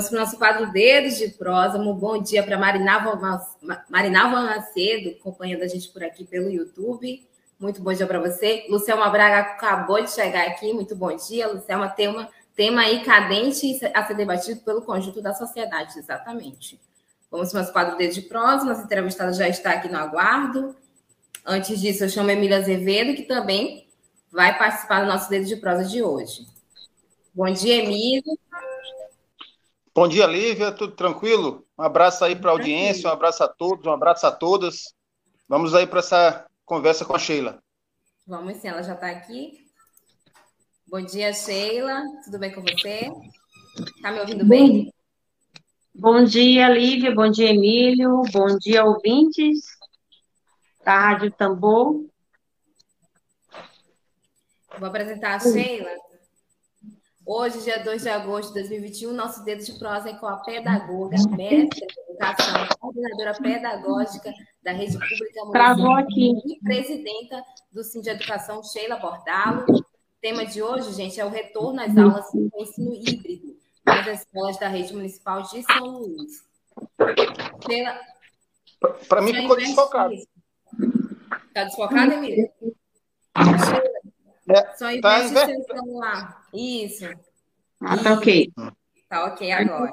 Vamos para o nosso quadro Dedos de Prosa. Um bom dia para Marinalva Macedo, acompanhando a gente por aqui pelo YouTube. Muito bom dia para você. Lucelma Braga acabou de chegar aqui. Muito bom dia. Lucelma tem uma tema aí cadente a ser debatido pelo conjunto da sociedade, exatamente. Vamos para o nosso quadro Dedos de Prosa. Nossa entrevistada já está aqui no aguardo. Antes disso, eu chamo Emília Azevedo, que também vai participar do nosso Dedo de Prosa de hoje. Bom dia, Emília. Bom dia, Lívia, tudo tranquilo? Um abraço aí para a audiência, um abraço a todos, um abraço a todas. Vamos aí para essa conversa com a Sheila. Vamos sim, ela já está aqui. Bom dia, Sheila, tudo bem com você? Está me ouvindo bem? Bom dia, Lívia, bom dia, Emílio, bom dia, ouvintes da Rádio Tambor. Vou apresentar a Sheila. Hoje, dia 2 de agosto de 2021, nosso dedo de prosa é com a pedagoga, mestre de educação, coordenadora pedagógica da Rede Pública Municipal e presidenta do Sim de Educação, Sheila Bordalo. O tema de hoje, gente, é o retorno às aulas com ensino híbrido nas escolas da Rede Municipal de São Luís. Sheila... Para mim ficou desfocado. Está desfocado, Emília? Sheila, é, Só investe tá seu celular. Isso. Ah, tá ok. Tá ok agora.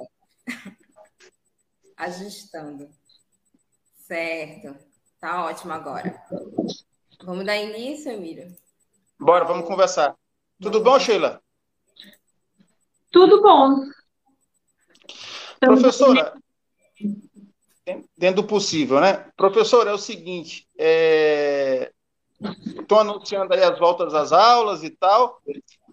Ajustando. Certo. Tá ótimo agora. Vamos dar início, Emílio? Bora, vamos conversar. Tudo bom, Sheila? Tudo bom. Professora, dentro do possível, né? Professora, é o seguinte, é estão anunciando aí as voltas às aulas e tal,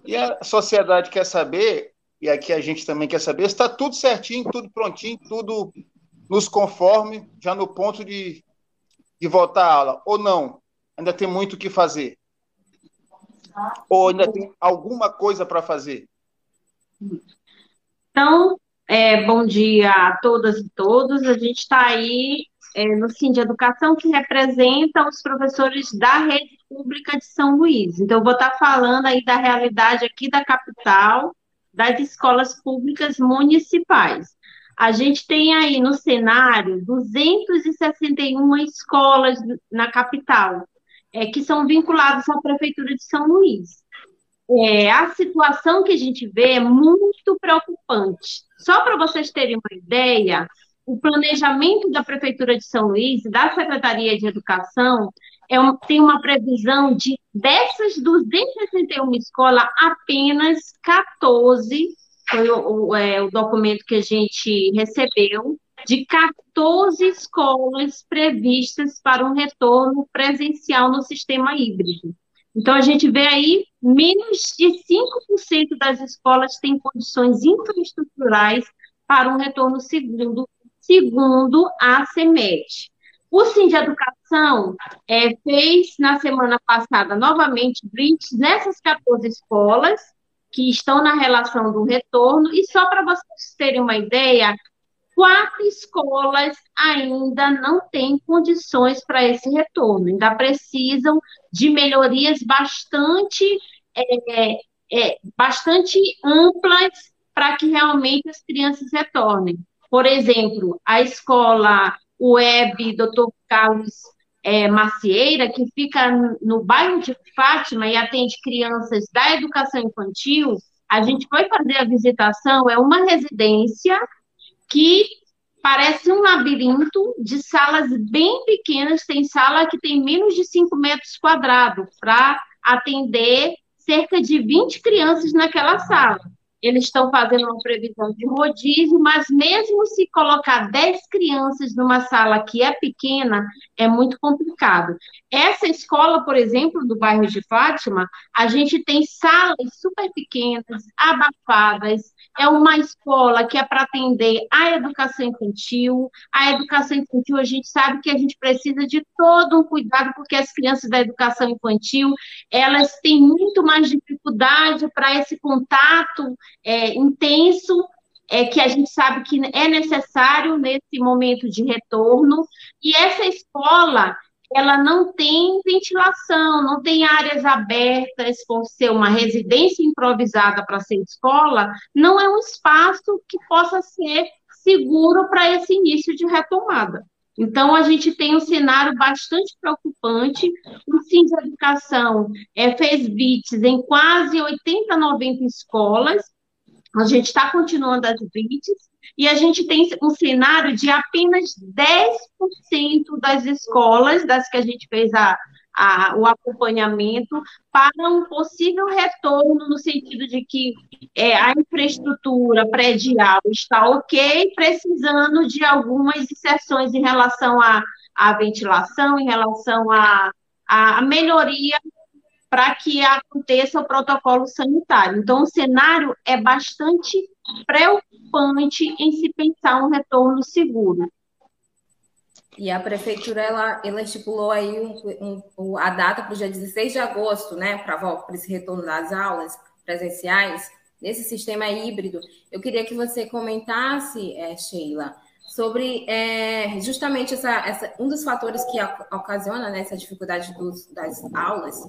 e a sociedade quer saber, e aqui a gente também quer saber, está tudo certinho, tudo prontinho, tudo nos conforme, já no ponto de, de voltar à aula, ou não? Ainda tem muito o que fazer? Ou ainda tem alguma coisa para fazer? Então, é, bom dia a todas e todos. A gente está aí é, no Sim de Educação, que representa os professores da rede pública de São Luís. Então, vou estar falando aí da realidade aqui da capital, das escolas públicas municipais. A gente tem aí no cenário 261 escolas na capital, é, que são vinculadas à Prefeitura de São Luís. É, a situação que a gente vê é muito preocupante. Só para vocês terem uma ideia, o planejamento da Prefeitura de São Luís, da Secretaria de Educação, é um, tem uma previsão de, dessas 261 escolas, apenas 14, foi o, o, é, o documento que a gente recebeu, de 14 escolas previstas para um retorno presencial no sistema híbrido. Então, a gente vê aí, menos de 5% das escolas têm condições infraestruturais para um retorno segundo segundo a CEMET. O Sim de Educação é, fez na semana passada novamente blitz nessas 14 escolas que estão na relação do retorno, e só para vocês terem uma ideia, quatro escolas ainda não têm condições para esse retorno, ainda precisam de melhorias bastante, é, é, bastante amplas para que realmente as crianças retornem. Por exemplo, a escola web Dr. Carlos é, Macieira, que fica no bairro de Fátima e atende crianças da educação infantil, a gente foi fazer a visitação, é uma residência que parece um labirinto de salas bem pequenas, tem sala que tem menos de 5 metros quadrados, para atender cerca de 20 crianças naquela sala. Eles estão fazendo uma previsão de rodízio, mas mesmo se colocar 10 crianças numa sala que é pequena, é muito complicado. Essa escola, por exemplo, do bairro de Fátima, a gente tem salas super pequenas, abafadas, é uma escola que é para atender a educação infantil. A educação infantil, a gente sabe que a gente precisa de todo um cuidado, porque as crianças da educação infantil, elas têm muito mais dificuldade para esse contato é, intenso é, que a gente sabe que é necessário nesse momento de retorno. E essa escola, ela não tem ventilação, não tem áreas abertas, por ser uma residência improvisada para ser escola, não é um espaço que possa ser seguro para esse início de retomada. Então, a gente tem um cenário bastante preocupante. O Sim de Educação é, fez bits em quase 80, 90 escolas. A gente está continuando as bits, e a gente tem um cenário de apenas 10% das escolas, das que a gente fez a, a, o acompanhamento, para um possível retorno, no sentido de que é, a infraestrutura predial está ok, precisando de algumas inserções em relação à, ventilação, em relação à, à melhoria para que aconteça o protocolo sanitário. Então, o cenário é bastante preocupante em se pensar um retorno seguro. E a prefeitura ela, ela estipulou aí um, um, a data para o dia 16 de agosto, né, para esse retorno das aulas presenciais, nesse sistema híbrido. Eu queria que você comentasse, é, Sheila, sobre é, justamente essa, essa, um dos fatores que ocasiona né, essa dificuldade dos, das aulas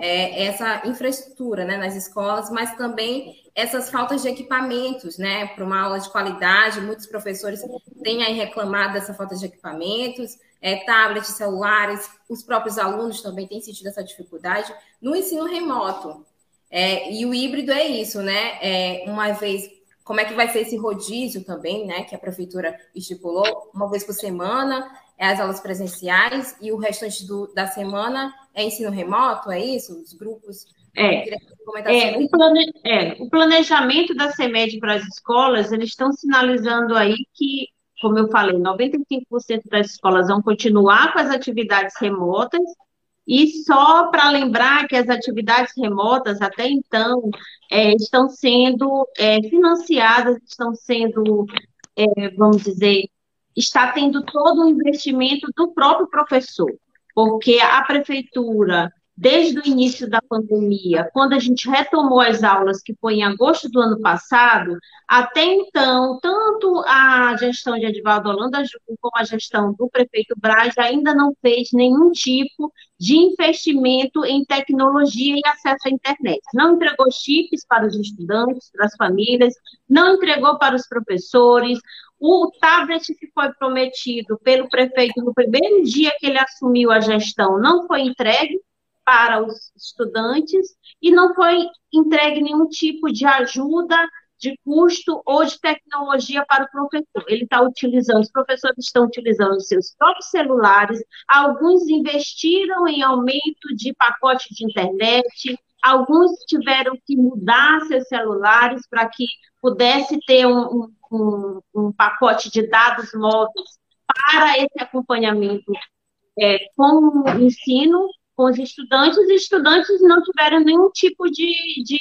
é, essa infraestrutura né, nas escolas, mas também essas faltas de equipamentos, né, para uma aula de qualidade. Muitos professores têm aí reclamado dessa falta de equipamentos, é, tablets, celulares, os próprios alunos também têm sentido essa dificuldade no ensino remoto. É, e o híbrido é isso, né? É, uma vez, como é que vai ser esse rodízio também, né? Que a prefeitura estipulou, uma vez por semana, é as aulas presenciais e o restante do, da semana é ensino remoto, é isso? Os grupos. É, é, o, plane, é, o planejamento da CEMED para as escolas, eles estão sinalizando aí que, como eu falei, 95% das escolas vão continuar com as atividades remotas, e só para lembrar que as atividades remotas, até então, é, estão sendo é, financiadas, estão sendo, é, vamos dizer, está tendo todo o investimento do próprio professor porque a prefeitura, desde o início da pandemia, quando a gente retomou as aulas, que foi em agosto do ano passado, até então, tanto a gestão de Edivaldo Holanda como a gestão do prefeito Braz ainda não fez nenhum tipo de investimento em tecnologia e acesso à internet. Não entregou chips para os estudantes, para as famílias, não entregou para os professores, o tablet que foi prometido pelo prefeito no primeiro dia que ele assumiu a gestão não foi entregue para os estudantes e não foi entregue nenhum tipo de ajuda de custo ou de tecnologia para o professor. Ele está utilizando, os professores estão utilizando seus próprios celulares, alguns investiram em aumento de pacote de internet, alguns tiveram que mudar seus celulares para que pudesse ter um, um, um, pacote de dados móveis para esse acompanhamento é, com o ensino, com os estudantes, e estudantes não tiveram nenhum tipo de, de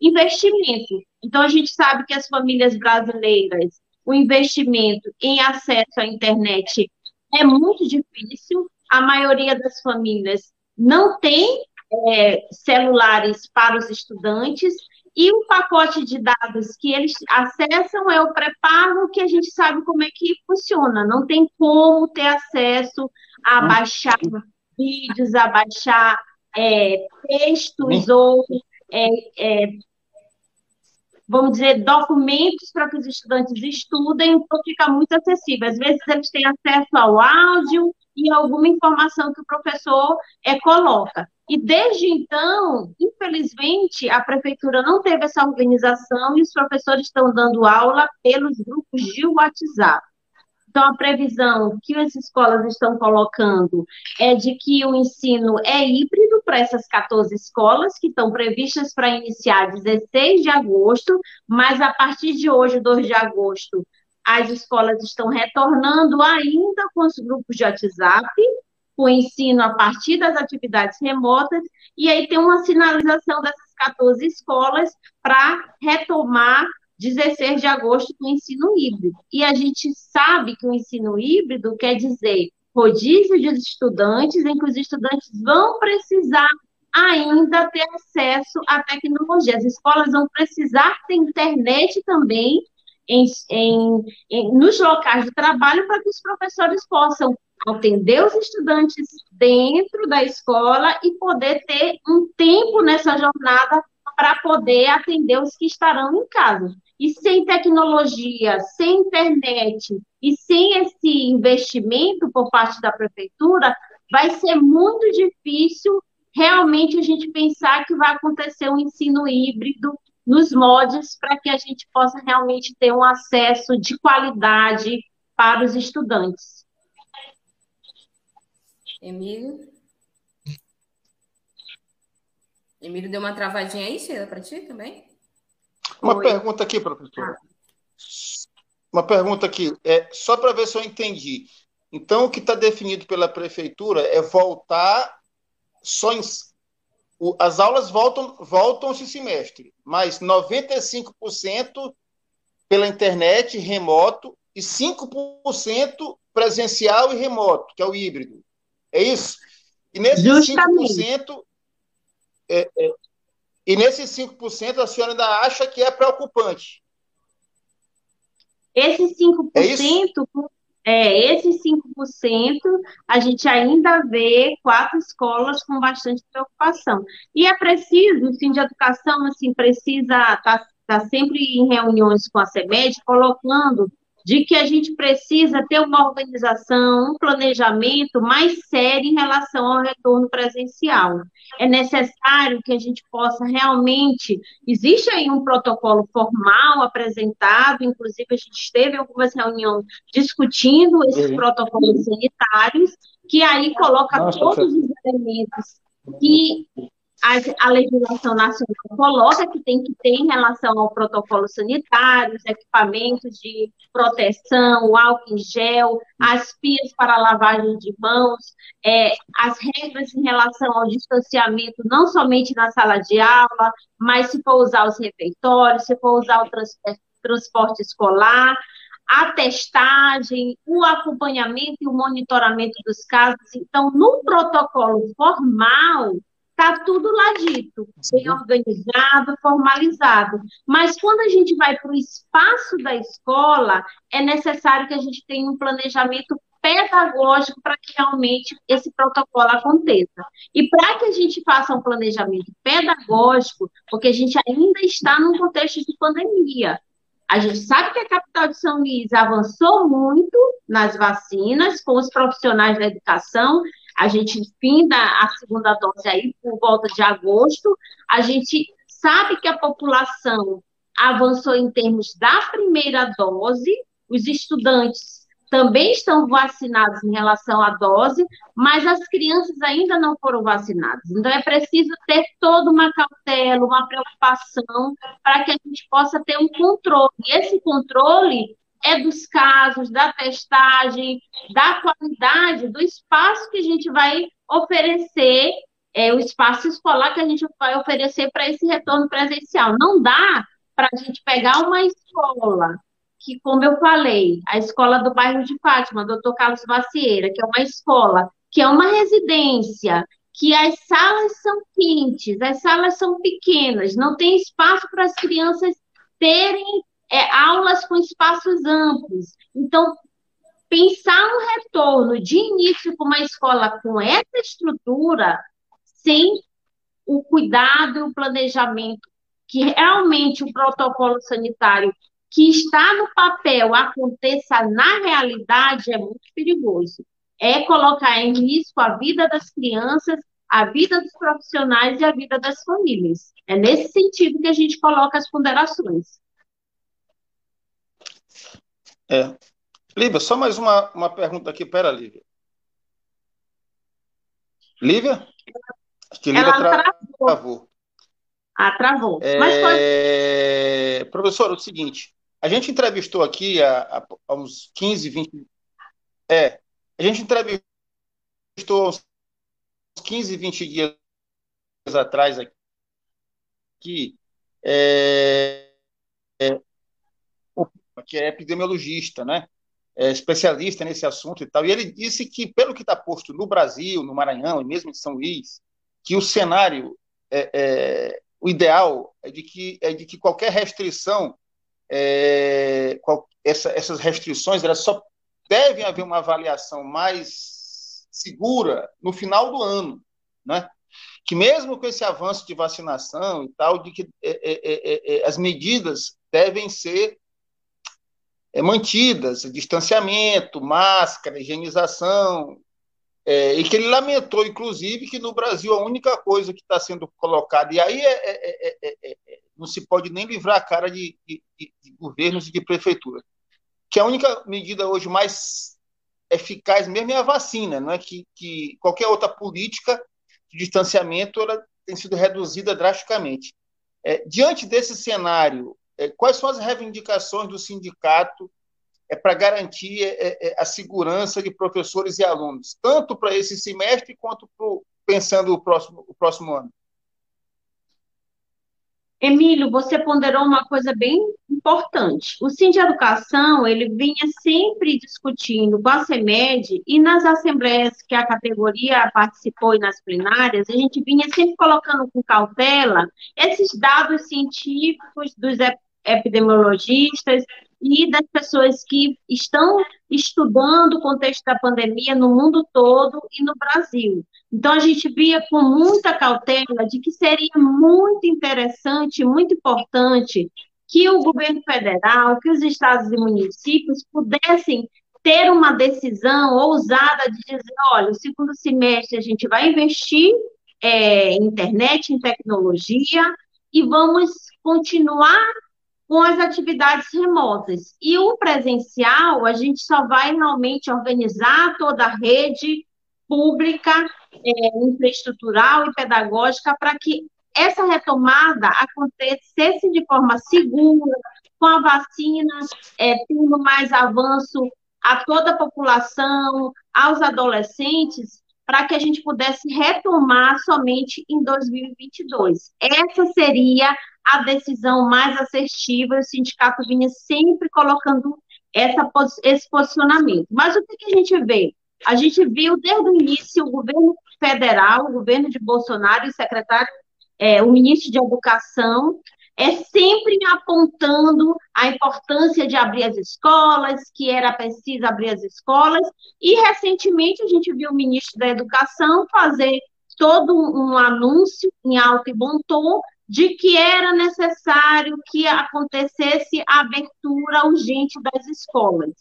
investimento. Então, a gente sabe que as famílias brasileiras, o investimento em acesso à internet é muito difícil, a maioria das famílias não tem é, celulares para os estudantes, e o pacote de dados que eles acessam é o pré-pago, que a gente sabe como é que funciona. Não tem como ter acesso a hum. baixar vídeos, a baixar é, textos hum. ou, é, é, vamos dizer, documentos para que os estudantes estudem, então fica muito acessível. Às vezes eles têm acesso ao áudio e alguma informação que o professor é, coloca. E desde então, infelizmente, a prefeitura não teve essa organização e os professores estão dando aula pelos grupos de WhatsApp. Então, a previsão que as escolas estão colocando é de que o ensino é híbrido para essas 14 escolas, que estão previstas para iniciar 16 de agosto, mas a partir de hoje, 2 de agosto, as escolas estão retornando ainda com os grupos de WhatsApp, o ensino a partir das atividades remotas, e aí tem uma sinalização dessas 14 escolas para retomar 16 de agosto com o ensino híbrido. E a gente sabe que o ensino híbrido quer dizer rodízio de estudantes, em que os estudantes vão precisar ainda ter acesso à tecnologia. As escolas vão precisar ter internet também em, em, em, nos locais de trabalho para que os professores possam atender os estudantes dentro da escola e poder ter um tempo nessa jornada para poder atender os que estarão em casa. E sem tecnologia, sem internet e sem esse investimento por parte da prefeitura, vai ser muito difícil realmente a gente pensar que vai acontecer um ensino híbrido nos mods para que a gente possa realmente ter um acesso de qualidade para os estudantes. Emílio? Emílio deu uma travadinha aí, Sheila, para ti também? Uma Oi. pergunta aqui, professora. Uma pergunta aqui, é, só para ver se eu entendi. Então, o que está definido pela prefeitura é voltar só em, o, as aulas voltam, voltam esse semestre, mas 95% pela internet, remoto, e 5% presencial e remoto, que é o híbrido. É isso? E nesses Justamente. 5%, é, é, e nesses 5% a senhora ainda acha que é preocupante. Esses 5%, é, isso? é esses 5%, a gente ainda vê quatro escolas com bastante preocupação. E é preciso, o Sim de Educação, assim, precisa estar tá, tá sempre em reuniões com a CEMED, colocando de que a gente precisa ter uma organização, um planejamento mais sério em relação ao retorno presencial. É necessário que a gente possa realmente. Existe aí um protocolo formal apresentado, inclusive a gente teve algumas reuniões discutindo esses uhum. protocolos sanitários, que aí coloca Nossa, todos os elementos que a, a, legislação nacional coloca que tem que ter em relação ao protocolo sanitário, os equipamentos de proteção, o álcool em gel, as pias para lavagem de mãos, é, as regras em relação ao distanciamento, não somente na sala de aula, mas se for usar os refeitórios, se for usar o transporte, transporte escolar, a testagem, o acompanhamento e o monitoramento dos casos. Então, no protocolo formal, Está tudo lá dito, bem organizado, formalizado. Mas quando a gente vai para o espaço da escola, é necessário que a gente tenha um planejamento pedagógico para que realmente esse protocolo aconteça. E para que a gente faça um planejamento pedagógico, porque a gente ainda está num contexto de pandemia. A gente sabe que a capital de São Luís avançou muito nas vacinas com os profissionais da educação, a gente finda a segunda dose aí por volta de agosto. A gente sabe que a população avançou em termos da primeira dose, os estudantes também estão vacinados em relação à dose, mas as crianças ainda não foram vacinadas. Então, é preciso ter toda uma cautela, uma preocupação, para que a gente possa ter um controle. E esse controle é dos casos, da testagem, da qualidade, do espaço que a gente vai oferecer, é, o espaço escolar que a gente vai oferecer para esse retorno presencial. Não dá para a gente pegar uma escola, que, como eu falei, a escola do bairro de Fátima, doutor Carlos Macieira, que é uma escola, que é uma residência, que as salas são quentes, as salas são pequenas, não tem espaço para as crianças terem é, aulas com espaços amplos. Então, pensar um retorno de início com uma escola com essa estrutura, sem o cuidado e o planejamento, que realmente o protocolo sanitário que está no papel aconteça na realidade, é muito perigoso. É colocar em risco a vida das crianças, a vida dos profissionais e a vida das famílias. É nesse sentido que a gente coloca as ponderações. É. Lívia, só mais uma, uma pergunta aqui. Pera, Lívia. Lívia? Acho que Lívia Ela travou. travou. Ah, travou. É... Mas pode... Professor, é o seguinte, a gente entrevistou aqui há, há uns 15, 20... É, a gente entrevistou uns 15, 20 dias atrás aqui, é, é, que é epidemiologista, né? É especialista nesse assunto e tal, e ele disse que, pelo que está posto no Brasil, no Maranhão e mesmo em São Luís, que o cenário, é, é, o ideal é de que, é de que qualquer restrição, é, qual, essa, essas restrições, elas só devem haver uma avaliação mais segura no final do ano, né? que mesmo com esse avanço de vacinação e tal, de que é, é, é, as medidas devem ser é, mantidas, distanciamento, máscara, higienização, é, e que ele lamentou, inclusive, que no Brasil a única coisa que está sendo colocada, e aí não se pode nem livrar a cara de, de, de governos e de prefeituras, que a única medida hoje mais eficaz mesmo é a vacina, não é que, que qualquer outra política de distanciamento ela tem sido reduzida drasticamente. É, diante desse cenário, é, quais são as reivindicações do sindicato é, para garantir é, é, a segurança de professores e alunos, tanto para esse semestre quanto pro, pensando o próximo, o próximo ano? Emílio, você ponderou uma coisa bem importante. O Sim de Educação, ele vinha sempre discutindo com a CEMED e nas assembleias que a categoria participou e nas plenárias, a gente vinha sempre colocando com cautela esses dados científicos dos epidemiologistas e das pessoas que estão estudando o contexto da pandemia no mundo todo e no Brasil. Então, a gente via com muita cautela de que seria muito interessante, muito importante que o governo federal, que os estados e municípios pudessem ter uma decisão ousada de dizer, olha, o segundo semestre a gente vai investir é, em internet, em tecnologia, e vamos continuar com as atividades remotas. E o presencial, a gente só vai realmente organizar toda a rede pública, é, infraestrutural e pedagógica para que essa retomada acontecesse de forma segura, com a vacina é, tendo mais avanço a toda a população, aos adolescentes, para que a gente pudesse retomar somente em 2022. Essa seria a decisão mais assertiva, o sindicato vinha sempre colocando essa, esse posicionamento. Mas o que, que a gente vê? A gente viu desde o início o governo federal, o governo de Bolsonaro o secretário, é, o ministro de Educação, é sempre apontando a importância de abrir as escolas, que era preciso abrir as escolas, e recentemente a gente viu o ministro da Educação fazer todo um anúncio em alto e bom tom de que era necessário que acontecesse a abertura urgente das escolas.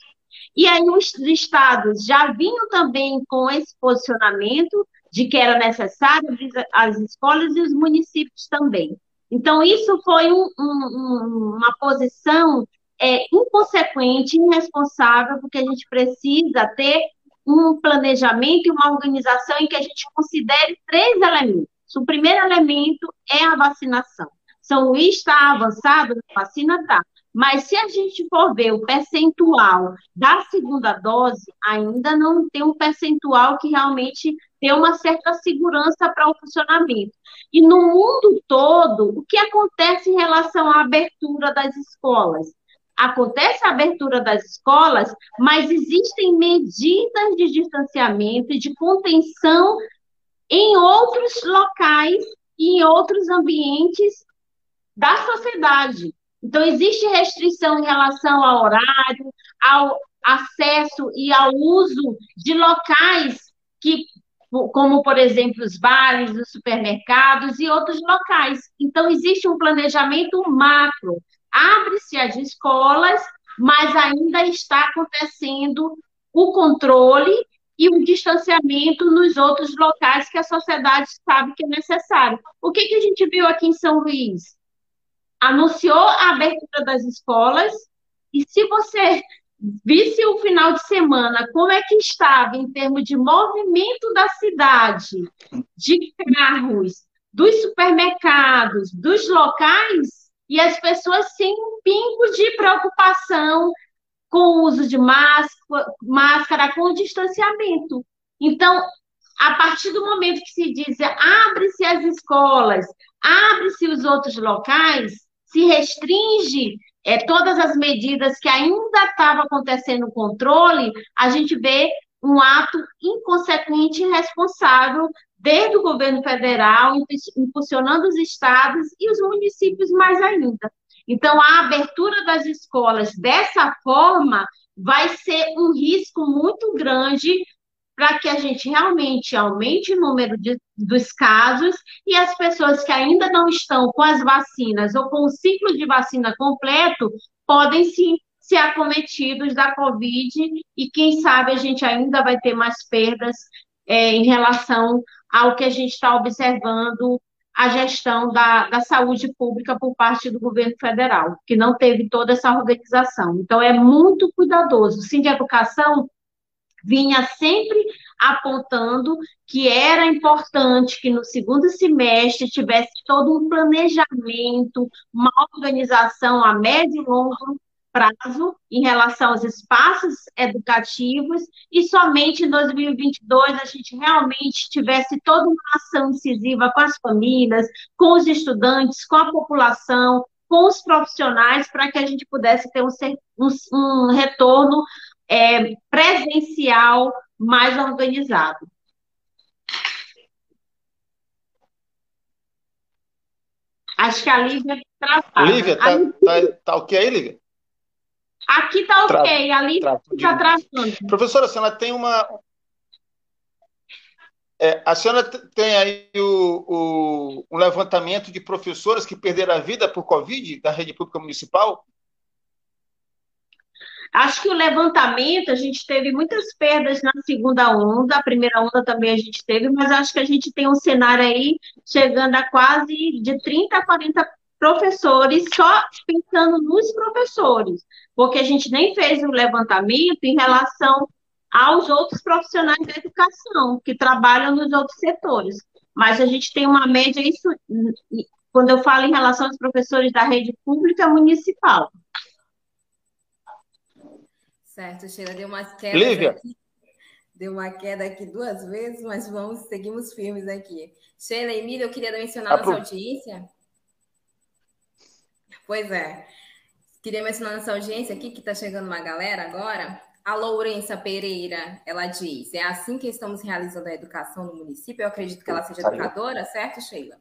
E aí os estados já vinham também com esse posicionamento de que era necessário as escolas e os municípios também. Então, isso foi um, um, uma posição é, inconsequente, irresponsável, porque a gente precisa ter um planejamento e uma organização em que a gente considere três elementos. O primeiro elemento é a vacinação. São Luís está avançado na vacina, tá. Mas se a gente for ver o percentual da segunda dose, ainda não tem um percentual que realmente tem uma certa segurança para o funcionamento. E no mundo todo, o que acontece em relação à abertura das escolas? Acontece a abertura das escolas, mas existem medidas de distanciamento e de contenção em outros locais e em outros ambientes da sociedade. Então, existe restrição em relação ao horário, ao acesso e ao uso de locais que, como, por exemplo, os bares, os supermercados e outros locais. Então, existe um planejamento macro. Abre-se as escolas, mas ainda está acontecendo o controle e o distanciamento nos outros locais que a sociedade sabe que é necessário. O que, que a gente viu aqui em São Luís? Anunciou a abertura das escolas, e se você visse o final de semana, como é que estava em termos de movimento da cidade, de carros, dos supermercados, dos locais, e as pessoas sem um pingo de preocupação com o uso de máscara, máscara com o distanciamento. Então, a partir do momento que se diz abre-se as escolas, abre-se os outros locais, se restringe é, todas as medidas que ainda estava acontecendo no controle, a gente vê um ato inconsequente e irresponsável desde o governo federal, impulsionando os estados e os municípios mais ainda. Então, a abertura das escolas dessa forma vai ser um risco muito grande para que a gente realmente aumente o número de, dos casos e as pessoas que ainda não estão com as vacinas ou com o ciclo de vacina completo podem sim ser acometidos da Covid e quem sabe a gente ainda vai ter mais perdas é, em relação ao que a gente está observando a gestão da, da saúde pública por parte do governo federal, que não teve toda essa organização. Então, é muito cuidadoso. O Sim de Educação vinha sempre apontando que era importante que no segundo semestre tivesse todo um planejamento, uma organização a médio e longo prazo em relação aos espaços educativos e somente em 2022 a gente realmente tivesse toda uma ação incisiva com as famílias, com os estudantes, com a população, com os profissionais, para que a gente pudesse ter um, um, um retorno é, presencial mais organizado. Acho que a Lívia travada. Lívia, tá, tá, tá ok aí, Lívia? Aqui está ok, Tra ali está travando. Professora, a senhora tem uma. É, a senhora tem aí o, o, um levantamento de professores que perderam a vida por Covid da rede pública municipal? Acho que o levantamento, a gente teve muitas perdas na segunda onda, a primeira onda também a gente teve, mas acho que a gente tem um cenário aí chegando a quase de 30 a 40 professores, só pensando nos professores, porque a gente nem fez o levantamento em relação aos outros profissionais da educação, que trabalham nos outros setores. Mas a gente tem uma média, isso, quando eu falo em relação aos professores da rede pública municipal. Certo, Sheila, deu uma queda Lívia. aqui. Deu uma queda aqui duas vezes, mas vamos, seguimos firmes aqui. Sheila, Emília, eu queria mencionar a nossa audiência. Pois é. Queria mencionar nossa audiência aqui, que está chegando uma galera agora. A Lourença Pereira, ela diz: é assim que estamos realizando a educação no município. Eu acredito que ela seja educadora, certo, Sheila?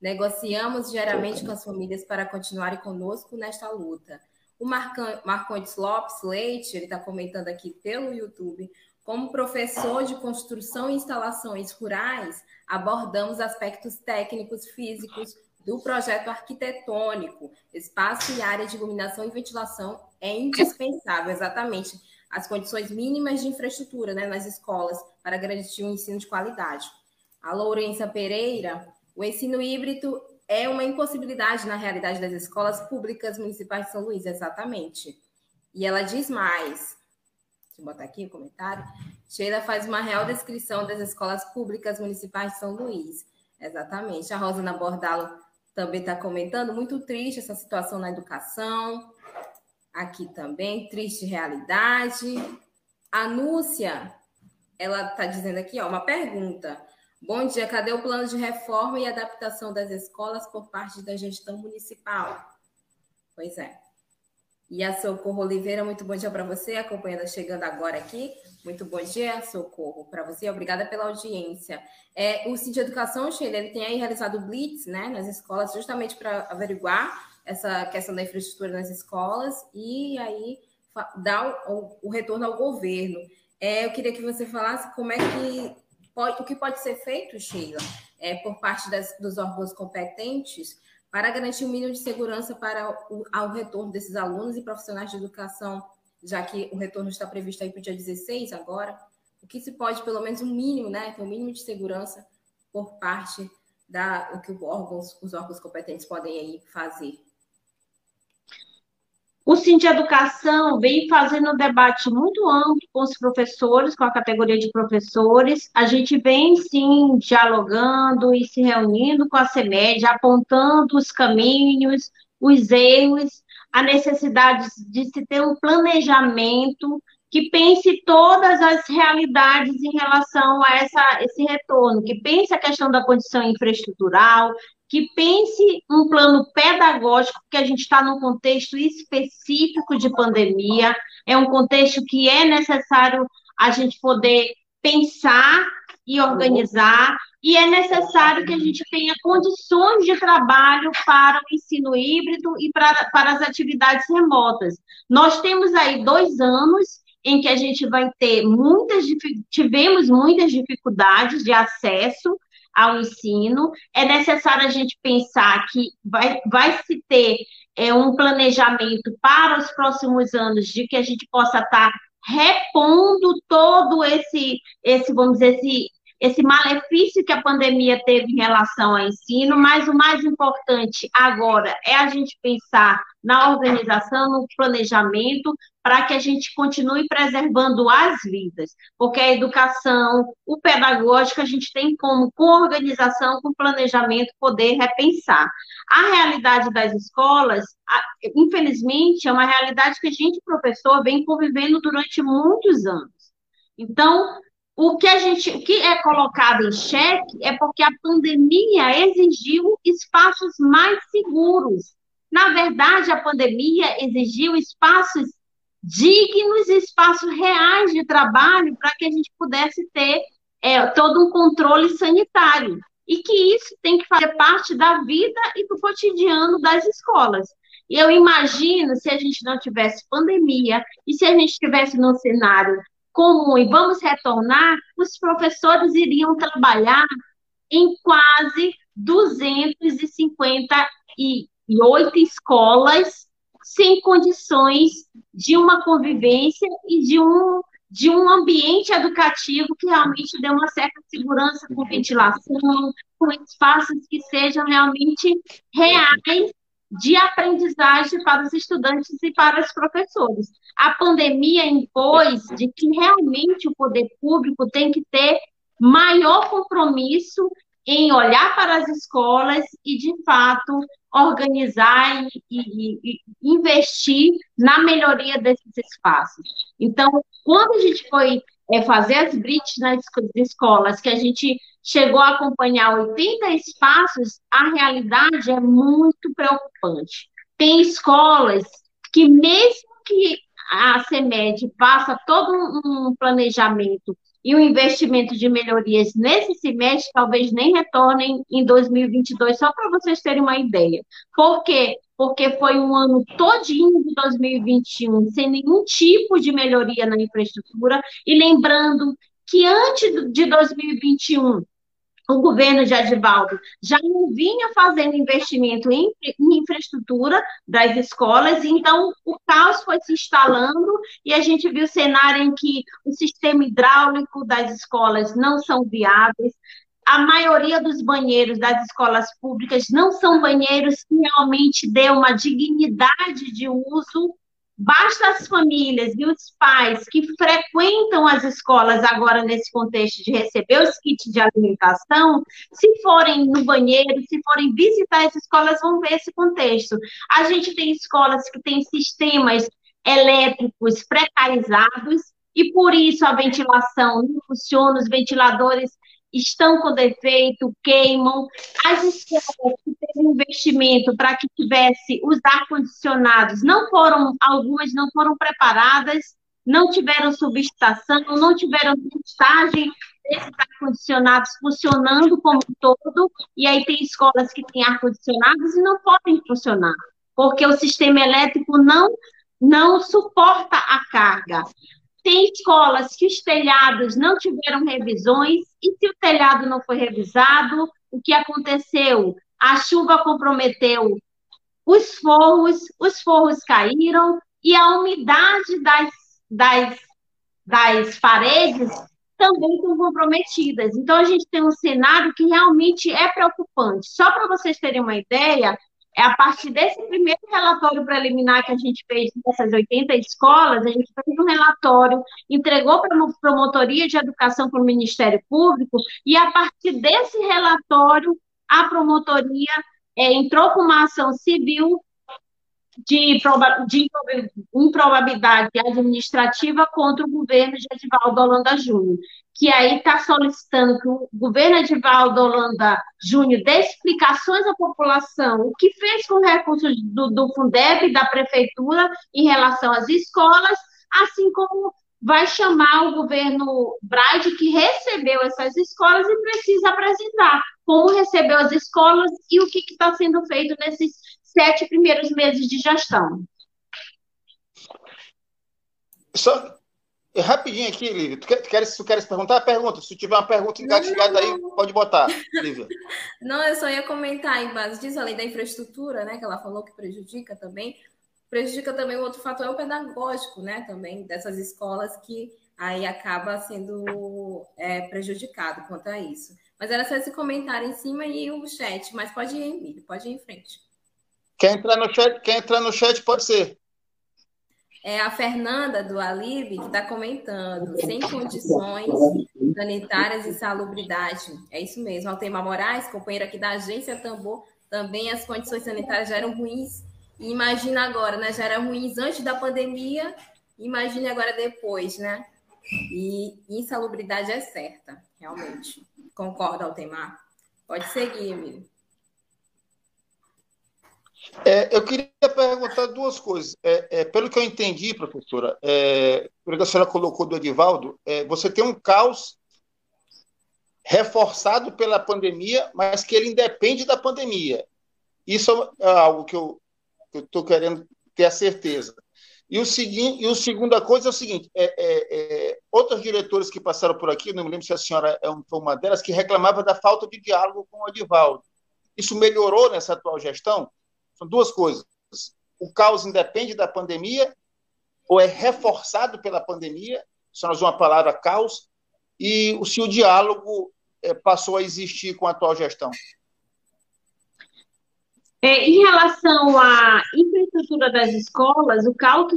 Negociamos diariamente com as famílias para continuarem conosco nesta luta. O Marcondes Lopes Leite, ele está comentando aqui pelo YouTube, como professor de construção e instalações rurais, abordamos aspectos técnicos, físicos do projeto arquitetônico. Espaço e área de iluminação e ventilação é indispensável, exatamente. As condições mínimas de infraestrutura né, nas escolas para garantir um ensino de qualidade. A Lourença Pereira, o ensino híbrido é uma impossibilidade na realidade das escolas públicas municipais de São Luís, exatamente. E ela diz mais. Deixa eu botar aqui o comentário. Sheila faz uma real descrição das escolas públicas municipais de São Luís. Exatamente. A Rosana Bordalo também está comentando. Muito triste essa situação na educação. Aqui também, triste realidade. A Núcia, ela está dizendo aqui, ó, uma pergunta. Bom dia, cadê o plano de reforma e adaptação das escolas por parte da gestão municipal? Pois é. E a Socorro Oliveira, muito bom dia para você, acompanhando, chegando agora aqui. Muito bom dia, Socorro, para você. Obrigada pela audiência. É, o Cid Educação, Sheila, ele tem aí realizado blitz né, nas escolas, justamente para averiguar essa questão da infraestrutura nas escolas e aí dar o, o retorno ao governo. É, eu queria que você falasse como é que pode, o que pode ser feito, Sheila, é, por parte das, dos órgãos competentes para garantir o um mínimo de segurança para o ao retorno desses alunos e profissionais de educação, já que o retorno está previsto aí para o dia 16 agora, o que se pode, pelo menos um mínimo, né, ter um mínimo de segurança por parte da o que os órgãos, os órgãos competentes podem aí fazer. O Cinti Educação vem fazendo um debate muito amplo com os professores, com a categoria de professores. A gente vem, sim, dialogando e se reunindo com a CEMED, apontando os caminhos, os erros, a necessidade de se ter um planejamento que pense todas as realidades em relação a essa, esse retorno, que pense a questão da condição infraestrutural, que pense um plano pedagógico, porque a gente está num contexto específico de pandemia, é um contexto que é necessário a gente poder pensar e organizar, e é necessário que a gente tenha condições de trabalho para o ensino híbrido e para, para as atividades remotas. Nós temos aí dois anos em que a gente vai ter muitas, tivemos muitas dificuldades de acesso ao ensino, é necessário a gente pensar que vai, vai se ter é, um planejamento para os próximos anos de que a gente possa estar repondo todo esse, esse vamos dizer, esse, esse malefício que a pandemia teve em relação ao ensino, mas o mais importante agora é a gente pensar na organização, no planejamento, para que a gente continue preservando as vidas, porque a educação, o pedagógico, a gente tem como, com organização, com planejamento, poder repensar. A realidade das escolas, infelizmente, é uma realidade que a gente, professor, vem convivendo durante muitos anos. Então, o que a gente, o que é colocado em xeque é porque a pandemia exigiu espaços mais seguros. Na verdade, a pandemia exigiu espaços dignos, espaços reais de trabalho para que a gente pudesse ter é, todo um controle sanitário. E que isso tem que fazer parte da vida e do cotidiano das escolas. E eu imagino se a gente não tivesse pandemia e se a gente estivesse num cenário comum. E vamos retornar, os professores iriam trabalhar em quase 258 escolas sem condições de uma convivência e de um, de um ambiente educativo que realmente dê uma certa segurança com ventilação, com espaços que sejam realmente reais de aprendizagem para os estudantes e para os professores. A pandemia impôs de que realmente o poder público tem que ter maior compromisso em olhar para as escolas e, de fato, organizar e, e, e, investir na melhoria desses espaços. Então, quando a gente foi é, fazer as BRITs nas escolas, que a gente chegou a acompanhar 80 espaços, a realidade é muito preocupante. Tem escolas que, mesmo que a CEMED faça todo um planejamento e o investimento de melhorias nesse semestre talvez nem retornem em 2022, só para vocês terem uma ideia. Por quê? Porque foi um ano todinho de 2021 sem nenhum tipo de melhoria na infraestrutura, e lembrando que antes de 2021 o governo de Adivaldo já não vinha fazendo investimento em, infraestrutura das escolas, então o caos foi se instalando e a gente viu cenário em que o sistema hidráulico das escolas não são viáveis, a maioria dos banheiros das escolas públicas não são banheiros que realmente dê uma dignidade de uso Basta as famílias e os pais que frequentam as escolas agora nesse contexto de receber os kits de alimentação, se forem no banheiro, se forem visitar as escolas, vão ver esse contexto. A gente tem escolas que têm sistemas elétricos precarizados e por isso a ventilação não funciona, os ventiladores estão com defeito, queimam. As escolas que teve investimento para que tivesse os ar-condicionados, não foram, algumas não foram preparadas, não tiveram subestação, não tiveram testagem desses ar-condicionados funcionando como um todo, e aí tem escolas que têm ar-condicionados e não podem funcionar, porque o sistema elétrico não, não suporta a carga. Tem escolas que os telhados não tiveram revisões, e se o telhado não foi revisado, o que aconteceu? A chuva comprometeu os forros, os forros caíram e a umidade das, das, das paredes também estão comprometidas. Então, a gente tem um cenário que realmente é preocupante. Só para vocês terem uma ideia, é a partir desse primeiro relatório preliminar que a gente fez nessas 80 escolas, a gente fez um relatório, entregou para a Promotoria de Educação para o Ministério Público, e a partir desse relatório, a promotoria é, entrou com uma ação civil de, de improbabilidade administrativa contra o governo de Edivaldo Holanda Júnior, que aí está solicitando que o governo Edivaldo Holanda Júnior dê explicações à população, o que fez com recursos do, do Fundeb, da prefeitura, em relação às escolas, assim como vai chamar o governo Braide, que recebeu essas escolas e precisa apresentar como recebeu as escolas e o que está sendo feito nesses sete primeiros meses de gestão. Só rapidinho aqui, Lívia. Tu, quer, tu, queres, tu queres perguntar? Pergunta. Se tiver uma pergunta engatilhada aí, pode botar, Lívia. Não, eu só ia comentar em base disso, além da infraestrutura, né, que ela falou que prejudica também. Prejudica também o outro fator é o pedagógico, né, também, dessas escolas que aí acaba sendo é, prejudicado quanto a isso. Mas era só esse comentário em cima e o chat. Mas pode ir, Emílio, pode ir em frente. Quer entrar no chat, quer entrar no chat pode ser. É a Fernanda do Alibe que está comentando, sem condições sanitárias e salubridade. É isso mesmo. Altemar Moraes, companheiro aqui da agência Tambor, também as condições sanitárias já eram ruins. E imagina agora, né? Já eram ruins antes da pandemia, imagine agora depois, né? E insalubridade é certa, realmente. Concorda, Altemar? Pode seguir, Emílio. É, eu queria perguntar duas coisas. É, é, pelo que eu entendi, professora, é, pelo que a senhora colocou do Edivaldo, é, você tem um caos reforçado pela pandemia, mas que ele independe da pandemia. Isso é algo que eu estou que querendo ter a certeza. E o seguinte, e o segunda coisa é o seguinte: é, outros diretores que passaram por aqui, não me lembro se a senhora é uma delas, que reclamava da falta de diálogo com o Edivaldo. Isso melhorou nessa atual gestão? São duas coisas. O caos independe da pandemia ou é reforçado pela pandemia, se nós uma palavra caos, e se o diálogo é, passou a existir com a atual gestão. É, em relação à infraestrutura das escolas, o caos,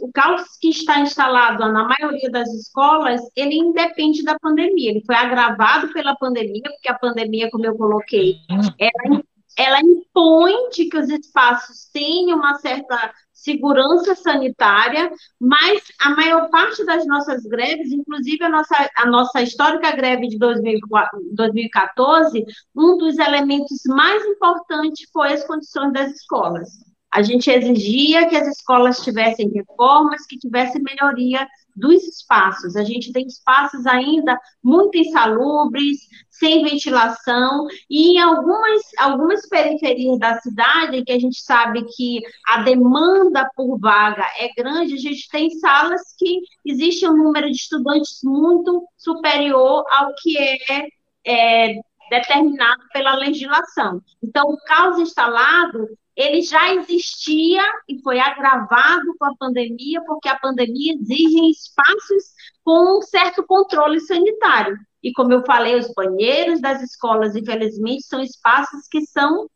o caos que está instalado na maioria das escolas, ele independe da pandemia. Ele foi agravado pela pandemia, porque a pandemia, como eu coloquei, ela ela impõe de que os espaços tenham uma certa segurança sanitária, mas a maior parte das nossas greves, inclusive a nossa, a nossa histórica greve de 2014, um dos elementos mais importantes foi as condições das escolas. A gente exigia que as escolas tivessem reformas, que tivessem melhoria dos espaços. A gente tem espaços ainda muito insalubres, sem ventilação, e em algumas, algumas periferias da cidade, que a gente sabe que a demanda por vaga é grande, a gente tem salas que existe um número de estudantes muito superior ao que é, é determinado pela legislação. Então, o caos instalado ele já existia e foi agravado com a pandemia, porque a pandemia exige espaços com um certo controle sanitário. E como eu falei, os banheiros das escolas, infelizmente, são espaços que são,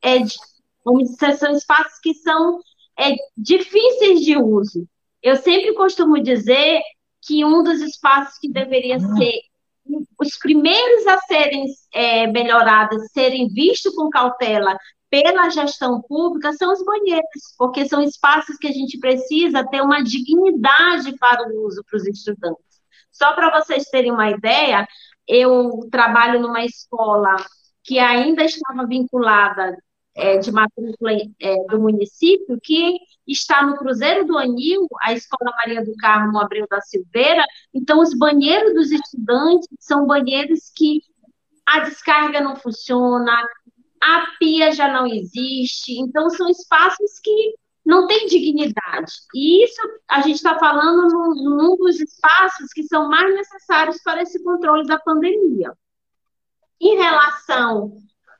é, dizer, são espaços que são é, difíceis de uso. Eu sempre costumo dizer que um dos espaços que deveria uhum. ser os primeiros a serem é, melhorados, serem vistos com cautela pela gestão pública são os banheiros, porque são espaços que a gente precisa ter uma dignidade para o uso para os estudantes. Só para vocês terem uma ideia, eu trabalho numa escola que ainda estava vinculada é, de matrícula é, do município, que está no Cruzeiro do Anil, a Escola Maria do Carmo Abreu da Silveira. Então, os banheiros dos estudantes são banheiros que a descarga não funciona, a pia já não existe, então são espaços que não têm dignidade. E isso a gente está falando num, dos espaços que são mais necessários para esse controle da pandemia. Em relação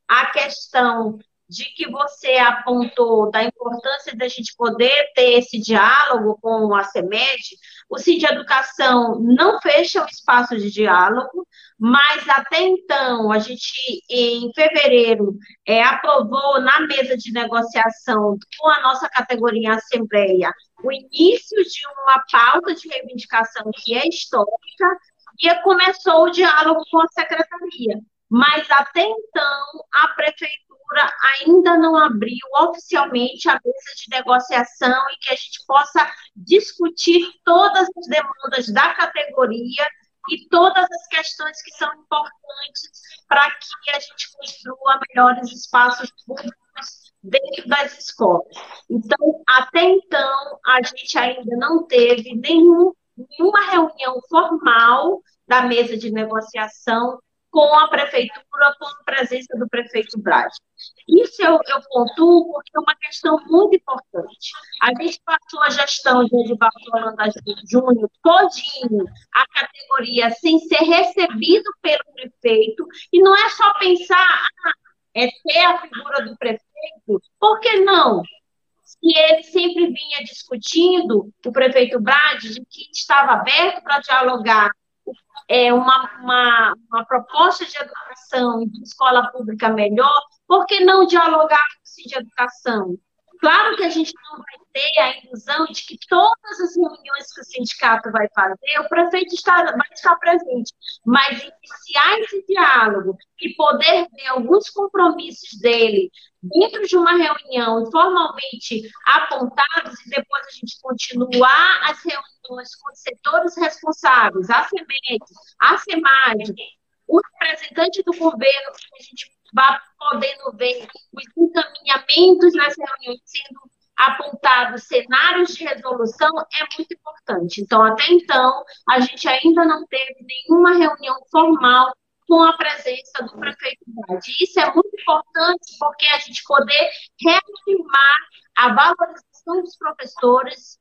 à questão de que você apontou da importância da gente poder ter esse diálogo com a CEMED, o CID Educação não fecha o espaço de diálogo, mas até então, a gente, em fevereiro, é, aprovou na mesa de negociação com a nossa categoria Assembleia o início de uma pauta de reivindicação que é histórica e começou o diálogo com a secretaria. Mas até então, a prefeitura ainda não abriu oficialmente a mesa de negociação e que a gente possa discutir todas as demandas da categoria e todas as questões que são importantes para que a gente construa melhores espaços públicos dentro das escolas. Então, até então, a gente ainda não teve nenhum, nenhuma reunião formal da mesa de negociação com a prefeitura, com a presença do prefeito Braz. Isso eu, eu pontuo porque é uma questão muito importante. A gente passou a gestão de Edivaldo Holanda Júnior todinho, a categoria, sem ser recebido pelo prefeito, e não é só pensar, ah, é ter a figura do prefeito, por que não? Se ele sempre vinha discutindo, o prefeito Brad, de que estava aberto para dialogar é, uma, uma, uma proposta de educação de escola pública melhor, por que não dialogar com o de educação? Claro que a gente não vai ter a ilusão de que todas as reuniões que o sindicato vai fazer, o prefeito está, vai estar presente, mas iniciar esse diálogo e poder ver alguns compromissos dele dentro de uma reunião formalmente apontados e depois a gente continuar as reuniões com os setores responsáveis, a CEMED, a CEMAD, o representante do governo, que a gente vai podendo ver os encaminhamentos nas reuniões sendo apontados cenários de resolução é muito importante. Então, até então, a gente ainda não teve nenhuma reunião formal com a presença do prefeito Brade. Isso é muito importante porque a gente poder reafirmar a valorização dos professores,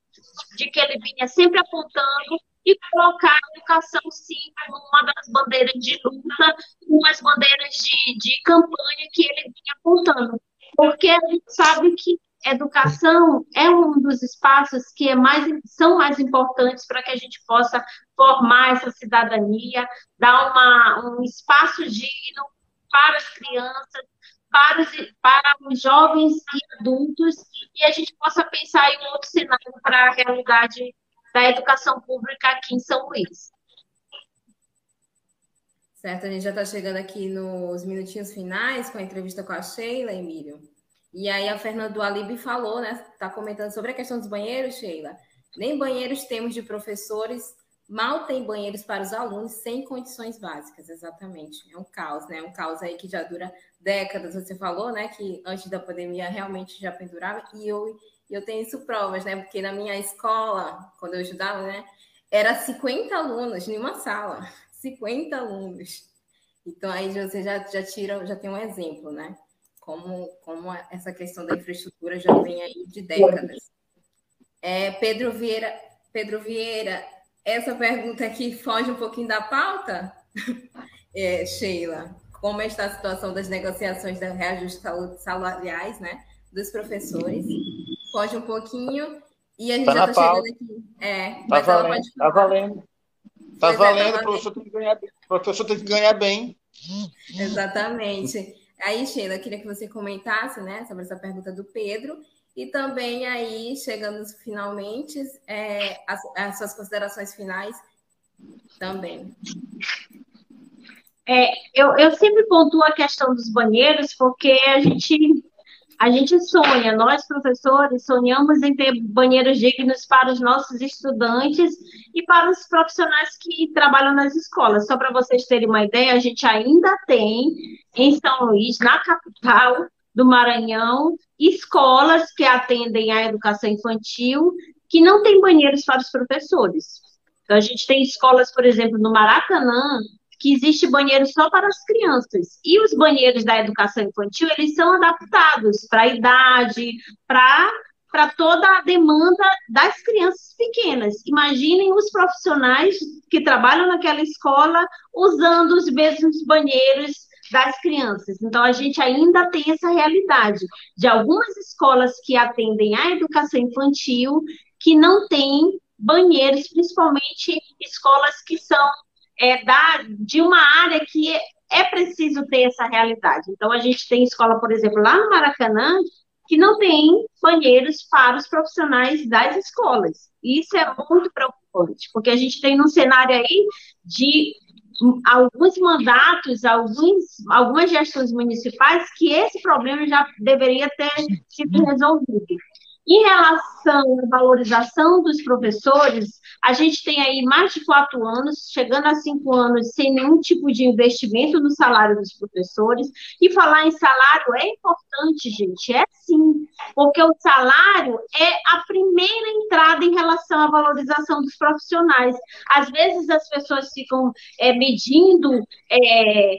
de que ele vinha sempre apontando, e colocar a educação, sim, como uma das bandeiras de luta, umas bandeiras de, de campanha que ele vinha apontando. Porque a gente sabe que educação é um dos espaços que é mais, são mais importantes para que a gente possa formar essa cidadania, dar uma, um espaço digno para as crianças, para os, para os jovens e adultos, e a gente possa pensar em outro cenário para a realidade da educação pública aqui em São Luís. Certo, a gente já está chegando aqui nos minutinhos finais com a entrevista com a Sheila, Emílio. E aí a Fernanda Alibi falou, né? Está comentando sobre a questão dos banheiros, Sheila. Nem banheiros temos de professores, mal tem banheiros para os alunos sem condições básicas, exatamente. É um caos, né? Um caos aí que já dura décadas. Você falou, né? Que antes da pandemia realmente já pendurava, e eu, eu tenho isso provas, né? Porque na minha escola, quando eu ajudava, né? Era 50 alunos em uma sala. 50 alunos. Então aí você já, já tira, já tem um exemplo, né? como, como essa questão da infraestrutura já vem aí de décadas. É, Pedro Vieira, Pedro Vieira, essa pergunta aqui foge um pouquinho da pauta, é, Sheila. Como está a situação das negociações da reajuste salariais, né, dos professores? Foge um pouquinho e a gente tá já está chegando aqui. É, tá valendo, tá valendo. Tá valendo, é, tá valendo. O professor tem que ganhar, professor tem que ganhar bem. Exatamente. Aí, Sheila, queria que você comentasse né, sobre essa pergunta do Pedro e também aí, chegando finalmente, é, as, as, suas considerações finais também. É, eu, eu sempre pontuo a questão dos banheiros, porque a gente a gente sonha, nós professores sonhamos em ter banheiros dignos para os nossos estudantes e para os profissionais que trabalham nas escolas. Só para vocês terem uma ideia, a gente ainda tem em São Luís, na capital do Maranhão, escolas que atendem à educação infantil que não têm banheiros para os professores. Então, a gente tem escolas, por exemplo, no Maracanã, que existe banheiro só para as crianças. E os banheiros da educação infantil, eles são adaptados para a idade, para para toda a demanda das crianças pequenas. Imaginem os profissionais que trabalham naquela escola usando os mesmos banheiros das crianças. Então, a gente ainda tem essa realidade de algumas escolas que atendem à educação infantil que não têm banheiros, principalmente escolas que são é, da, de uma área que é, preciso ter essa realidade. Então, a gente tem escola, por exemplo, lá no Maracanã, que não tem banheiros para os profissionais das escolas. Isso é muito preocupante, porque a gente tem um cenário aí de alguns mandatos, alguns, algumas gestões municipais que esse problema já deveria ter sido resolvido. Em relação à valorização dos professores, a gente tem aí mais de quatro anos, chegando a cinco anos, sem nenhum tipo de investimento no salário dos professores. E falar em salário é importante, gente, é sim, porque o salário é a primeira entrada em relação à valorização dos profissionais. Às vezes as pessoas ficam é, medindo. É,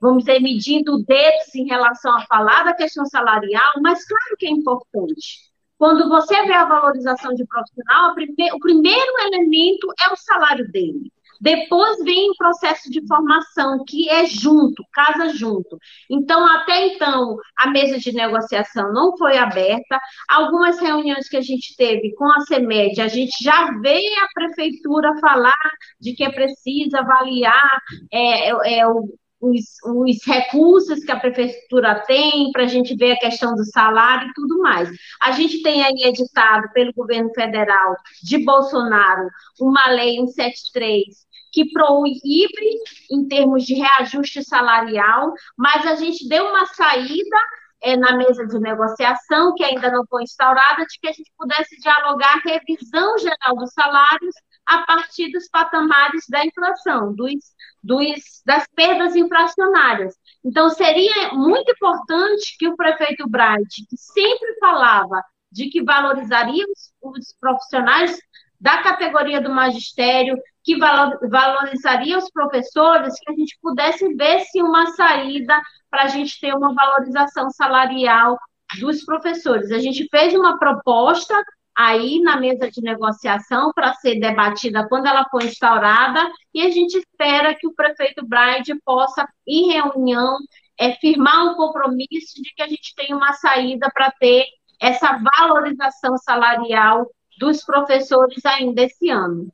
vamos dizer, medindo dedos em relação a falar da questão salarial, mas claro que é importante. Quando você vê a valorização de profissional, o primeiro elemento é o salário dele. Depois vem o processo de formação, que é junto, casa junto. Então, até então, a mesa de negociação não foi aberta. Algumas reuniões que a gente teve com a CEMED, a gente já vê a prefeitura falar de que é preciso avaliar é, é, é o, os, os recursos que a prefeitura tem para a gente ver a questão do salário e tudo mais. A gente tem aí editado pelo governo federal de Bolsonaro uma lei 173 que proíbe em termos de reajuste salarial, mas a gente deu uma saída é, na mesa de negociação, que ainda não foi instaurada, de que a gente pudesse dialogar a revisão geral dos salários a partir dos patamares da inflação, dos, dos, das perdas inflacionárias. Então, seria muito importante que o prefeito Bright, que sempre falava de que valorizaria os, os profissionais da categoria do magistério, que valorizaria os professores, que a gente pudesse ver se uma saída para a gente ter uma valorização salarial dos professores. A gente fez uma proposta aí na mesa de negociação para ser debatida quando ela for instaurada, e a gente espera que o prefeito Brian possa, em reunião, é, firmar um compromisso de que a gente tenha uma saída para ter essa valorização salarial dos professores ainda esse ano.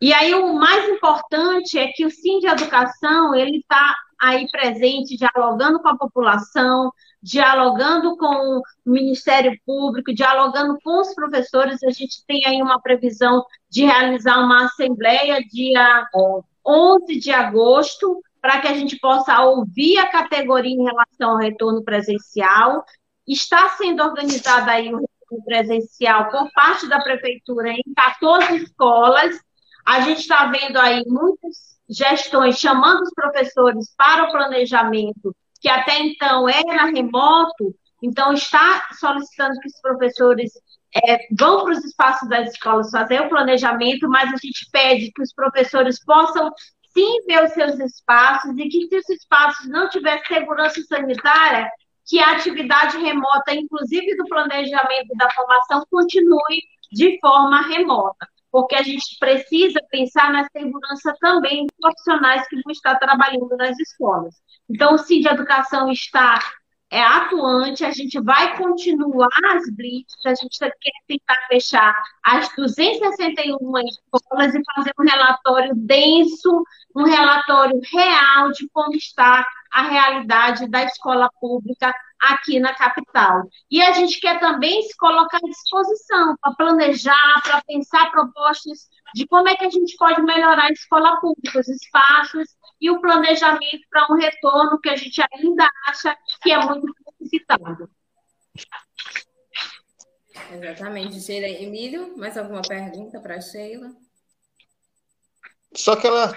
E aí o mais importante é que o Sim de Educação ele está aí presente, dialogando com a população, dialogando com o Ministério Público, dialogando com os professores. A gente tem aí uma previsão de realizar uma assembleia dia 11 de agosto, para que a gente possa ouvir a categoria em relação ao retorno presencial. Está sendo organizada aí o retorno presencial por parte da prefeitura em 14 escolas. A gente está vendo aí muitas gestões chamando os professores para o planejamento que até então era remoto, então está solicitando que os professores é, vão para os espaços das escolas fazer o planejamento, mas a gente pede que os professores possam sim ver os seus espaços e que se os espaços não tiver segurança sanitária, que a atividade remota, inclusive do planejamento da formação, continue de forma remota porque a gente precisa pensar na segurança também dos profissionais que vão estar trabalhando nas escolas. Então, o CID Educação está é atuante, a gente vai continuar as blitz, a gente quer tentar fechar as 261 escolas e fazer um relatório denso, um relatório real de como está a realidade da escola pública aqui na capital. E a gente quer também se colocar à disposição para planejar, para pensar propostas de como é que a gente pode melhorar a escola pública, os espaços e o planejamento para um retorno que a gente ainda acha que é muito necessitado. Exatamente, Sheila. Emílio, mais alguma pergunta para a Sheila? Só que ela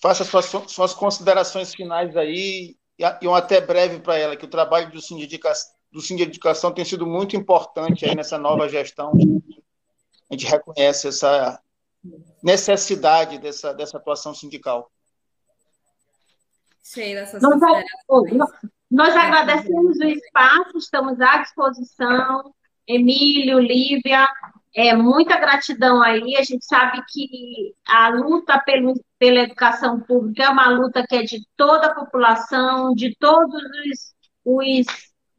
faça suas, suas considerações finais aí e um até breve para ela, que o trabalho do Sindicato do de Educação tem sido muito importante aí nessa nova gestão. A gente reconhece essa necessidade dessa, dessa atuação sindical. Nós, nós agradecemos o espaço, estamos à disposição. Emílio, Lívia, é, muita gratidão aí. A gente sabe que a luta pelo, pela educação pública é uma luta que é de toda a população, de todos os, os,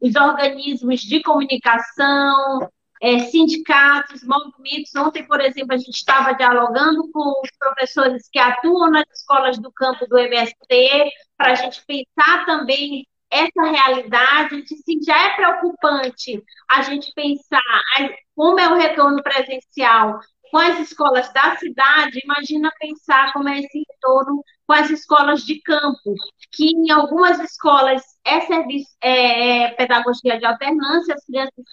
os organismos de comunicação, é, sindicatos, movimentos. Ontem, por exemplo, a gente estava dialogando com os professores que atuam nas escolas do campo do MST, para a gente pensar também essa realidade de se já é preocupante a gente pensar como é o retorno presencial com as escolas da cidade, imagina pensar como é esse retorno com as escolas de campo, que em algumas escolas é, serviço, é, é pedagogia de alternância, as crianças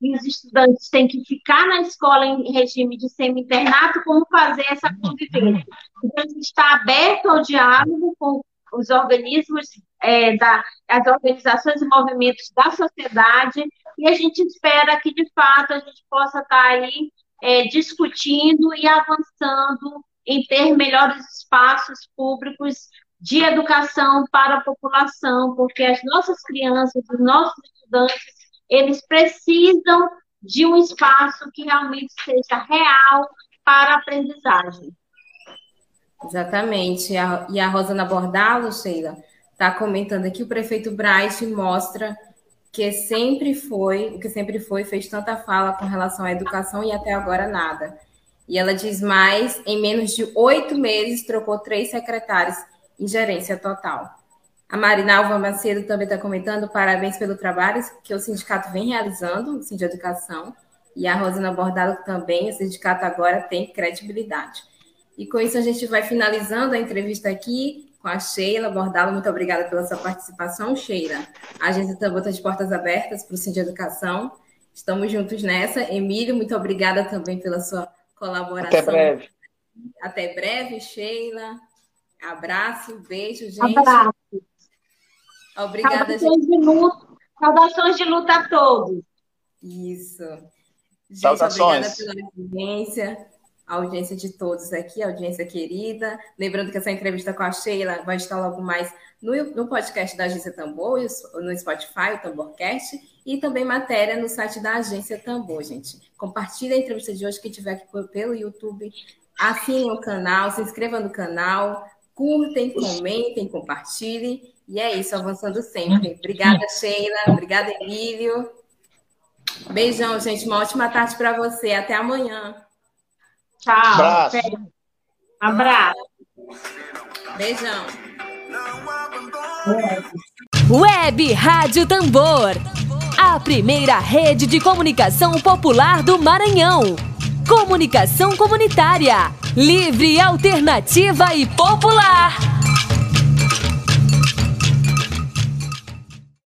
e os estudantes têm que ficar na escola em regime de semi-internato, como fazer essa convivência. Então, a gente está aberto ao diálogo com os organismos, é, da, as organizações e movimentos da sociedade, e a gente espera que, de fato, a gente possa estar aí é, discutindo e avançando em ter melhores espaços públicos de educação para a população, porque as nossas crianças, os nossos estudantes, eles precisam de um espaço que realmente seja real para a aprendizagem. Exatamente. E a Rosana Bordalo, Sheila, está comentando aqui, o prefeito Braz mostra que sempre foi, o que sempre foi, fez tanta fala com relação à educação e até agora nada. E ela diz mais, em menos de oito meses, trocou três secretários em gerência total. A Marinalva Macedo também está comentando parabéns pelo trabalho que o sindicato vem realizando, o Sindicato de Educação, e a Rosana Bordalo também, o sindicato agora tem credibilidade. E com isso a gente vai finalizando a entrevista aqui com a Sheila Bordalo. Muito obrigada pela sua participação, Sheila. A agência também está de portas abertas para o Sindicato de Educação. Estamos juntos nessa. Emílio, muito obrigada também pela sua colaboração. Até breve. Até breve, Sheila. Abraço, beijo, gente. Abraço. Obrigada, Saudações gente. De luta, saudações de luta a todos. Isso. Gente, Saudações. obrigada pela audiência, a audiência de todos aqui, audiência querida. Lembrando que essa entrevista com a Sheila vai estar logo mais no, no podcast da Agência Tambor, no Spotify, o Tamborcast, e também matéria no site da Agência Tambor, gente. Compartilhe a entrevista de hoje, quem estiver aqui pelo YouTube, assinem o canal, se inscreva no canal, curtem, comentem, compartilhem. E é isso, avançando sempre. Obrigada, Sheila. Obrigada, Emílio. Beijão, gente. Uma ótima tarde para você. Até amanhã. Tchau. Abraço. Abraço. Beijão. Web Rádio Tambor. A primeira rede de comunicação popular do Maranhão. Comunicação comunitária. Livre, alternativa e popular.